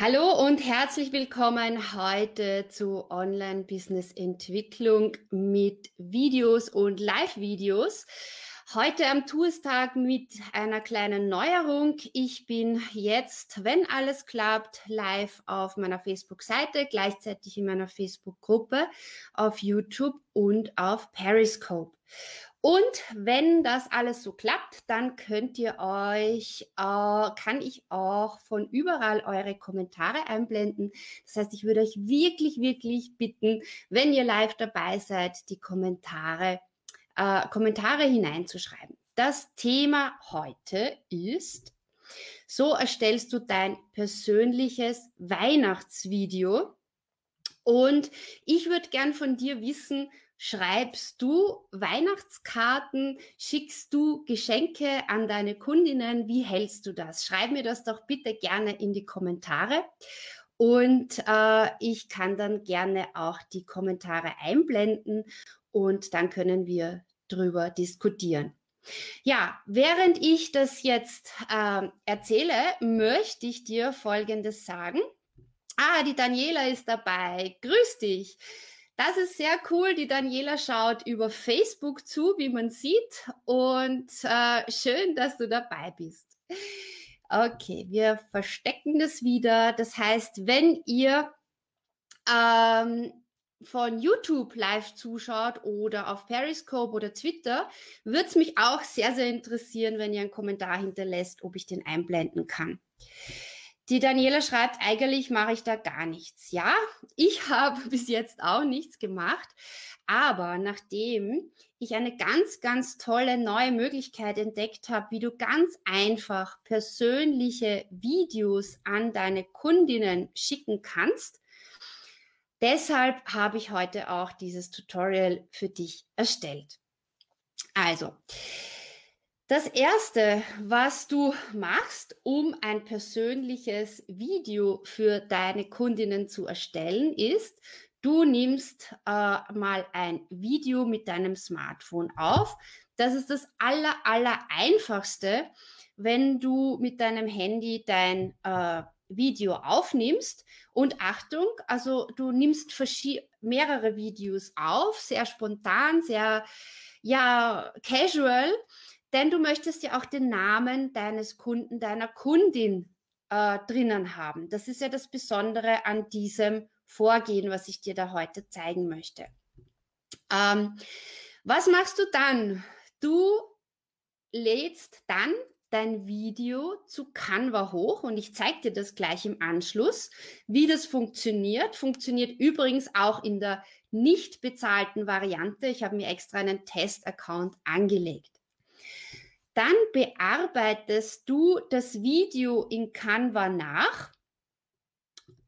Hallo und herzlich willkommen heute zu Online Business Entwicklung mit Videos und Live-Videos. Heute am Tourstag mit einer kleinen Neuerung. Ich bin jetzt, wenn alles klappt, live auf meiner Facebook-Seite, gleichzeitig in meiner Facebook-Gruppe, auf YouTube und auf Periscope. Und wenn das alles so klappt, dann könnt ihr euch, äh, kann ich auch von überall eure Kommentare einblenden. Das heißt, ich würde euch wirklich, wirklich bitten, wenn ihr live dabei seid, die Kommentare, äh, Kommentare hineinzuschreiben. Das Thema heute ist, so erstellst du dein persönliches Weihnachtsvideo. Und ich würde gern von dir wissen, Schreibst du Weihnachtskarten? Schickst du Geschenke an deine Kundinnen? Wie hältst du das? Schreib mir das doch bitte gerne in die Kommentare. Und äh, ich kann dann gerne auch die Kommentare einblenden und dann können wir drüber diskutieren. Ja, während ich das jetzt äh, erzähle, möchte ich dir Folgendes sagen. Ah, die Daniela ist dabei. Grüß dich. Das ist sehr cool. Die Daniela schaut über Facebook zu, wie man sieht. Und äh, schön, dass du dabei bist. Okay, wir verstecken das wieder. Das heißt, wenn ihr ähm, von YouTube live zuschaut oder auf Periscope oder Twitter, würde es mich auch sehr, sehr interessieren, wenn ihr einen Kommentar hinterlässt, ob ich den einblenden kann. Die Daniela schreibt, eigentlich mache ich da gar nichts. Ja, ich habe bis jetzt auch nichts gemacht, aber nachdem ich eine ganz, ganz tolle neue Möglichkeit entdeckt habe, wie du ganz einfach persönliche Videos an deine Kundinnen schicken kannst, deshalb habe ich heute auch dieses Tutorial für dich erstellt. Also, das erste, was du machst, um ein persönliches Video für deine Kundinnen zu erstellen, ist, du nimmst äh, mal ein Video mit deinem Smartphone auf. Das ist das aller, aller einfachste, wenn du mit deinem Handy dein äh, Video aufnimmst. Und Achtung, also du nimmst mehrere Videos auf, sehr spontan, sehr, ja, casual denn du möchtest ja auch den Namen deines Kunden, deiner Kundin äh, drinnen haben. Das ist ja das Besondere an diesem Vorgehen, was ich dir da heute zeigen möchte. Ähm, was machst du dann? Du lädst dann dein Video zu Canva hoch und ich zeige dir das gleich im Anschluss, wie das funktioniert. Funktioniert übrigens auch in der nicht bezahlten Variante. Ich habe mir extra einen Test-Account angelegt. Dann bearbeitest du das Video in Canva nach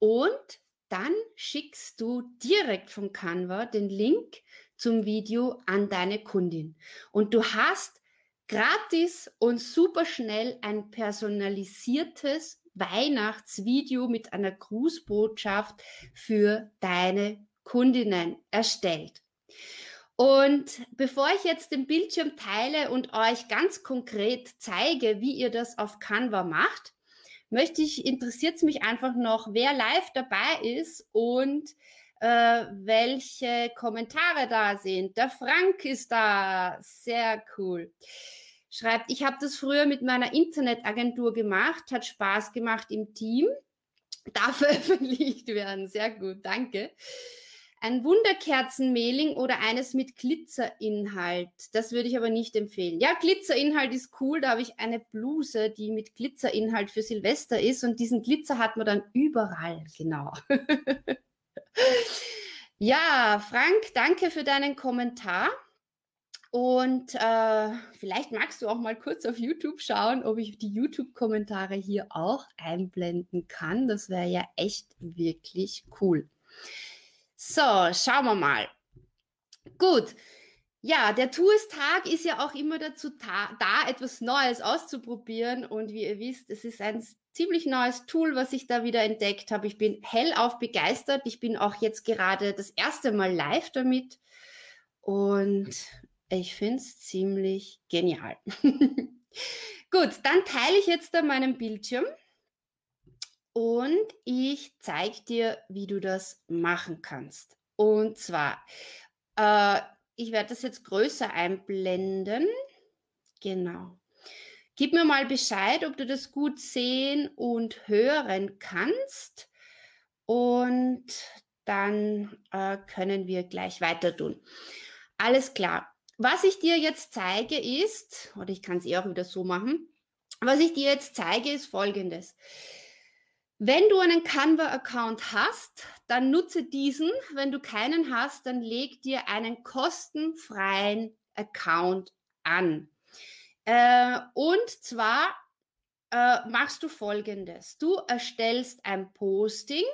und dann schickst du direkt vom Canva den Link zum Video an deine Kundin. Und du hast gratis und super schnell ein personalisiertes Weihnachtsvideo mit einer Grußbotschaft für deine Kundinnen erstellt. Und bevor ich jetzt den Bildschirm teile und euch ganz konkret zeige, wie ihr das auf Canva macht, möchte ich, interessiert es mich einfach noch, wer live dabei ist und äh, welche Kommentare da sind. Der Frank ist da, sehr cool. Schreibt, ich habe das früher mit meiner Internetagentur gemacht, hat Spaß gemacht im Team. Darf veröffentlicht werden, sehr gut, danke. Ein Wunderkerzenmailing oder eines mit Glitzerinhalt. Das würde ich aber nicht empfehlen. Ja, Glitzerinhalt ist cool. Da habe ich eine Bluse, die mit Glitzerinhalt für Silvester ist. Und diesen Glitzer hat man dann überall. Genau. ja, Frank, danke für deinen Kommentar. Und äh, vielleicht magst du auch mal kurz auf YouTube schauen, ob ich die YouTube-Kommentare hier auch einblenden kann. Das wäre ja echt wirklich cool. So, schauen wir mal. Gut. Ja, der Tourstag ist ja auch immer dazu da, etwas Neues auszuprobieren. Und wie ihr wisst, es ist ein ziemlich neues Tool, was ich da wieder entdeckt habe. Ich bin hellauf begeistert. Ich bin auch jetzt gerade das erste Mal live damit. Und ich finde es ziemlich genial. Gut, dann teile ich jetzt da meinen Bildschirm und ich zeige dir, wie du das machen kannst. Und zwar, äh, ich werde das jetzt größer einblenden. Genau. Gib mir mal Bescheid, ob du das gut sehen und hören kannst. Und dann äh, können wir gleich weiter tun. Alles klar. Was ich dir jetzt zeige ist, oder ich kann es eh auch wieder so machen, was ich dir jetzt zeige ist folgendes. Wenn du einen Canva-Account hast, dann nutze diesen. Wenn du keinen hast, dann leg dir einen kostenfreien Account an. Äh, und zwar äh, machst du folgendes. Du erstellst ein Posting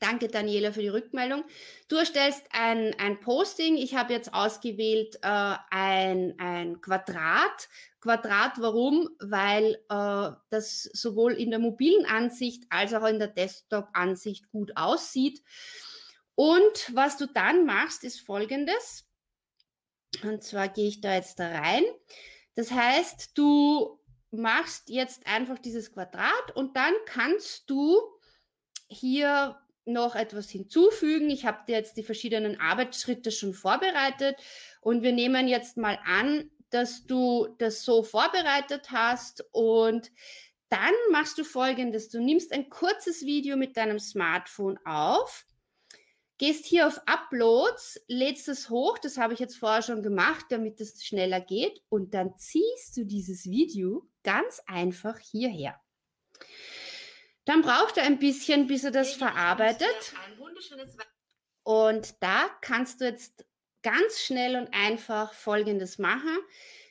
Danke, Daniela, für die Rückmeldung. Du erstellst ein, ein Posting. Ich habe jetzt ausgewählt äh, ein, ein Quadrat. Quadrat, warum? Weil äh, das sowohl in der mobilen Ansicht als auch in der Desktop-Ansicht gut aussieht. Und was du dann machst, ist folgendes. Und zwar gehe ich da jetzt da rein. Das heißt, du machst jetzt einfach dieses Quadrat und dann kannst du hier noch etwas hinzufügen. Ich habe dir jetzt die verschiedenen Arbeitsschritte schon vorbereitet und wir nehmen jetzt mal an, dass du das so vorbereitet hast und dann machst du folgendes. Du nimmst ein kurzes Video mit deinem Smartphone auf, gehst hier auf Uploads, lädst es hoch, das habe ich jetzt vorher schon gemacht, damit es schneller geht und dann ziehst du dieses Video ganz einfach hierher. Dann braucht er ein bisschen, bis er das verarbeitet. Und da kannst du jetzt ganz schnell und einfach Folgendes machen.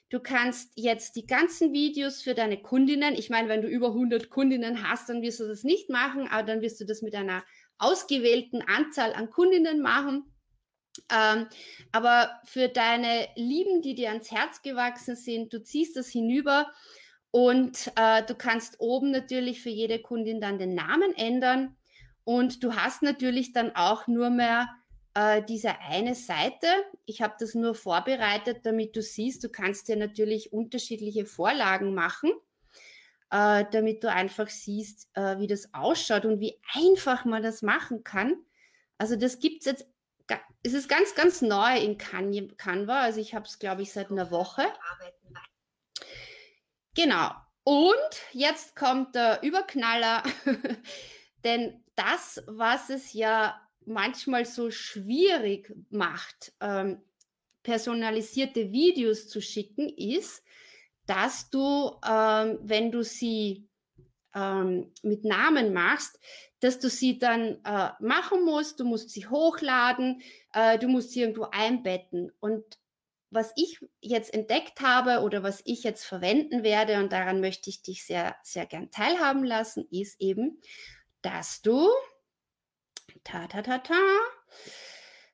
Du kannst jetzt die ganzen Videos für deine Kundinnen, ich meine, wenn du über 100 Kundinnen hast, dann wirst du das nicht machen, aber dann wirst du das mit einer ausgewählten Anzahl an Kundinnen machen. Ähm, aber für deine Lieben, die dir ans Herz gewachsen sind, du ziehst das hinüber und äh, du kannst oben natürlich für jede Kundin dann den Namen ändern. Und du hast natürlich dann auch nur mehr äh, diese eine Seite. Ich habe das nur vorbereitet, damit du siehst, du kannst dir natürlich unterschiedliche Vorlagen machen, äh, damit du einfach siehst, äh, wie das ausschaut und wie einfach man das machen kann. Also das gibt es jetzt, es ist ganz, ganz neu in Canva. Also ich habe es, glaube ich, seit einer Woche. Genau. Und jetzt kommt der Überknaller, denn das, was es ja manchmal so schwierig macht, ähm, personalisierte Videos zu schicken, ist, dass du, ähm, wenn du sie ähm, mit Namen machst, dass du sie dann äh, machen musst, du musst sie hochladen, äh, du musst sie irgendwo einbetten. Und was ich jetzt entdeckt habe oder was ich jetzt verwenden werde, und daran möchte ich dich sehr, sehr gern teilhaben lassen, ist eben, dass du ta ta ta ta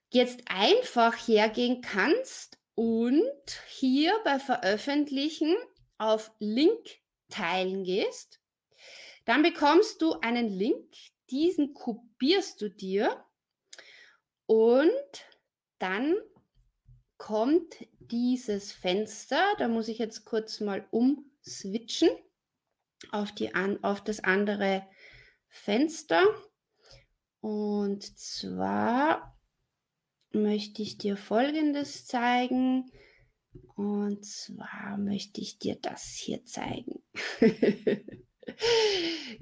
jetzt einfach hergehen kannst und hier bei Veröffentlichen auf Link teilen gehst. Dann bekommst du einen Link, diesen kopierst du dir und dann kommt dieses Fenster. Da muss ich jetzt kurz mal umswitchen auf, die auf das andere Fenster. Und zwar möchte ich dir Folgendes zeigen. Und zwar möchte ich dir das hier zeigen.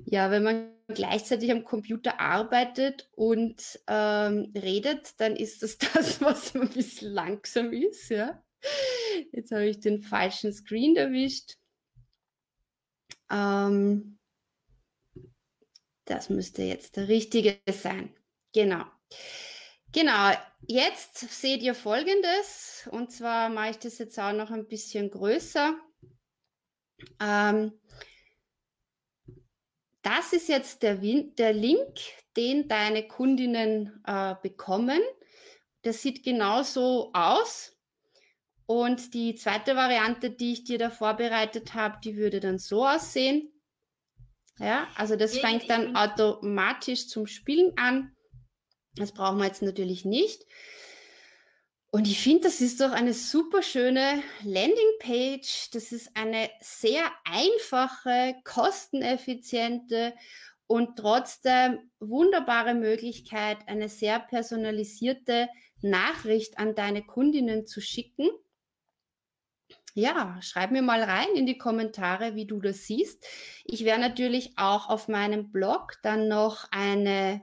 ja, wenn man gleichzeitig am Computer arbeitet und ähm, redet, dann ist das das, was ein bisschen langsam ist. Ja? Jetzt habe ich den falschen Screen erwischt. Ähm, das müsste jetzt der richtige sein. Genau. Genau, jetzt seht ihr folgendes, und zwar mache ich das jetzt auch noch ein bisschen größer. Ähm, das ist jetzt der, der, Link, den deine Kundinnen äh, bekommen. Das sieht genauso aus. Und die zweite Variante, die ich dir da vorbereitet habe, die würde dann so aussehen. Ja, also das fängt dann automatisch zum Spielen an. Das brauchen wir jetzt natürlich nicht. Und ich finde, das ist doch eine super schöne Landingpage. Das ist eine sehr einfache, kosteneffiziente und trotzdem wunderbare Möglichkeit, eine sehr personalisierte Nachricht an deine Kundinnen zu schicken. Ja, schreib mir mal rein in die Kommentare, wie du das siehst. Ich werde natürlich auch auf meinem Blog dann noch eine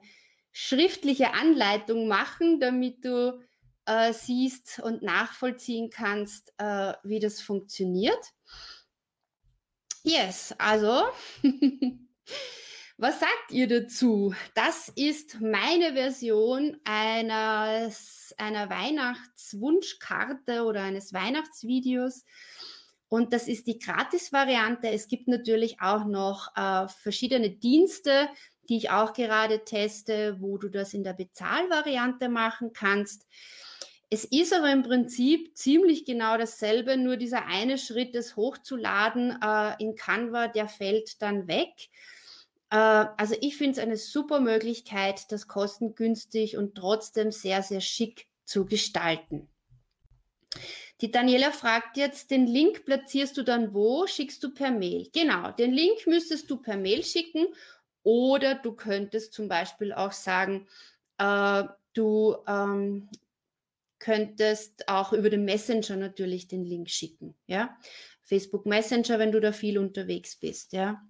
schriftliche Anleitung machen, damit du äh, siehst und nachvollziehen kannst, äh, wie das funktioniert. Yes, also, was sagt ihr dazu? Das ist meine Version eines, einer Weihnachtswunschkarte oder eines Weihnachtsvideos. Und das ist die Gratis-Variante. Es gibt natürlich auch noch äh, verschiedene Dienste, die ich auch gerade teste, wo du das in der Bezahlvariante machen kannst. Es ist aber im Prinzip ziemlich genau dasselbe, nur dieser eine Schritt, das hochzuladen äh, in Canva, der fällt dann weg. Äh, also ich finde es eine super Möglichkeit, das kostengünstig und trotzdem sehr, sehr schick zu gestalten. Die Daniela fragt jetzt, den Link platzierst du dann wo? Schickst du per Mail? Genau, den Link müsstest du per Mail schicken oder du könntest zum Beispiel auch sagen, äh, du ähm, könntest auch über den Messenger natürlich den Link schicken, ja. Facebook Messenger, wenn du da viel unterwegs bist, ja.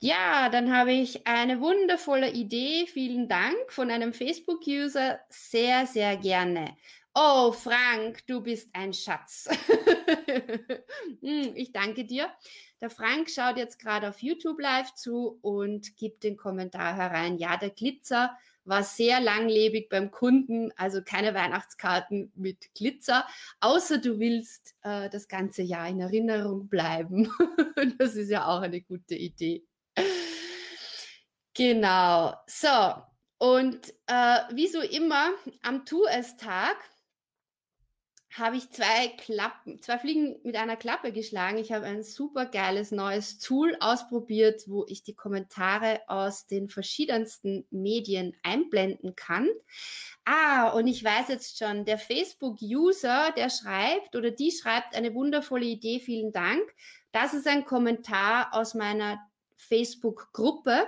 Ja, dann habe ich eine wundervolle Idee. Vielen Dank von einem Facebook-User. Sehr, sehr gerne. Oh, Frank, du bist ein Schatz. Hm, ich danke dir. Der Frank schaut jetzt gerade auf YouTube live zu und gibt den Kommentar herein. Ja, der Glitzer war sehr langlebig beim Kunden, also keine Weihnachtskarten mit Glitzer, außer du willst äh, das ganze Jahr in Erinnerung bleiben. das ist ja auch eine gute Idee. Genau. So, und äh, wie so immer am Tu-es-Tag habe ich zwei Klappen, zwei Fliegen mit einer Klappe geschlagen. Ich habe ein super geiles neues Tool ausprobiert, wo ich die Kommentare aus den verschiedensten Medien einblenden kann. Ah, und ich weiß jetzt schon, der Facebook-User, der schreibt oder die schreibt eine wundervolle Idee, vielen Dank. Das ist ein Kommentar aus meiner Facebook-Gruppe.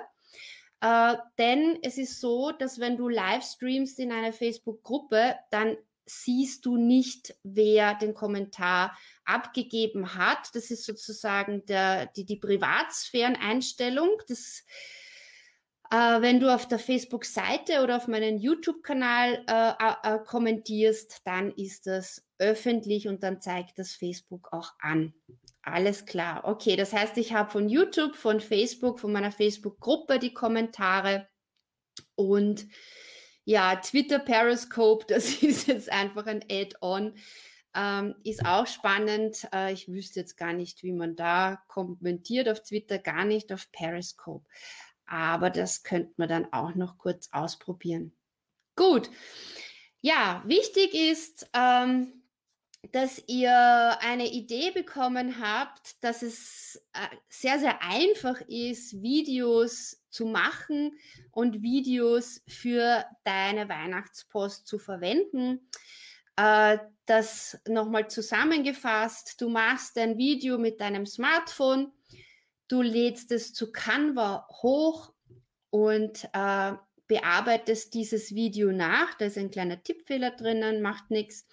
Äh, denn es ist so, dass wenn du live streamst in einer Facebook-Gruppe, dann siehst du nicht, wer den Kommentar abgegeben hat. Das ist sozusagen der, die, die Privatsphäreneinstellung. Das, äh, wenn du auf der Facebook-Seite oder auf meinen YouTube-Kanal äh, äh, kommentierst, dann ist das öffentlich und dann zeigt das Facebook auch an. Alles klar. Okay, das heißt, ich habe von YouTube, von Facebook, von meiner Facebook-Gruppe die Kommentare und ja, Twitter Periscope, das ist jetzt einfach ein Add-on. Ähm, ist auch spannend. Äh, ich wüsste jetzt gar nicht, wie man da kommentiert auf Twitter, gar nicht auf Periscope. Aber das könnte man dann auch noch kurz ausprobieren. Gut. Ja, wichtig ist, ähm, dass ihr eine Idee bekommen habt, dass es äh, sehr, sehr einfach ist, Videos zu machen und Videos für deine Weihnachtspost zu verwenden. Äh, das nochmal zusammengefasst, du machst ein Video mit deinem Smartphone, du lädst es zu Canva hoch und äh, bearbeitest dieses Video nach. Da ist ein kleiner Tippfehler drinnen, macht nichts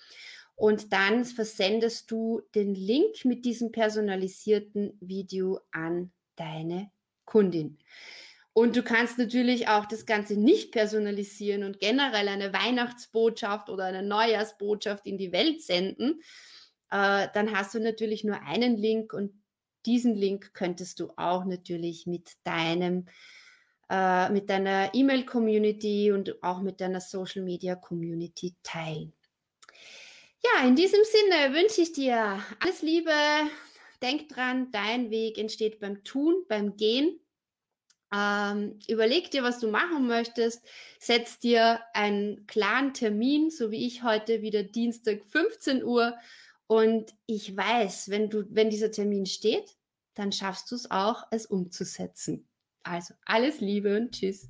und dann versendest du den Link mit diesem personalisierten Video an deine Kundin. Und du kannst natürlich auch das Ganze nicht personalisieren und generell eine Weihnachtsbotschaft oder eine Neujahrsbotschaft in die Welt senden. Äh, dann hast du natürlich nur einen Link und diesen Link könntest du auch natürlich mit deinem äh, mit deiner E-Mail-Community und auch mit deiner Social-Media-Community teilen. Ja, in diesem Sinne wünsche ich dir alles Liebe. Denk dran, dein Weg entsteht beim Tun, beim Gehen. Ähm, überleg dir, was du machen möchtest. Setz dir einen klaren Termin, so wie ich heute wieder Dienstag 15 Uhr. Und ich weiß, wenn du, wenn dieser Termin steht, dann schaffst du es auch, es umzusetzen. Also alles Liebe und Tschüss.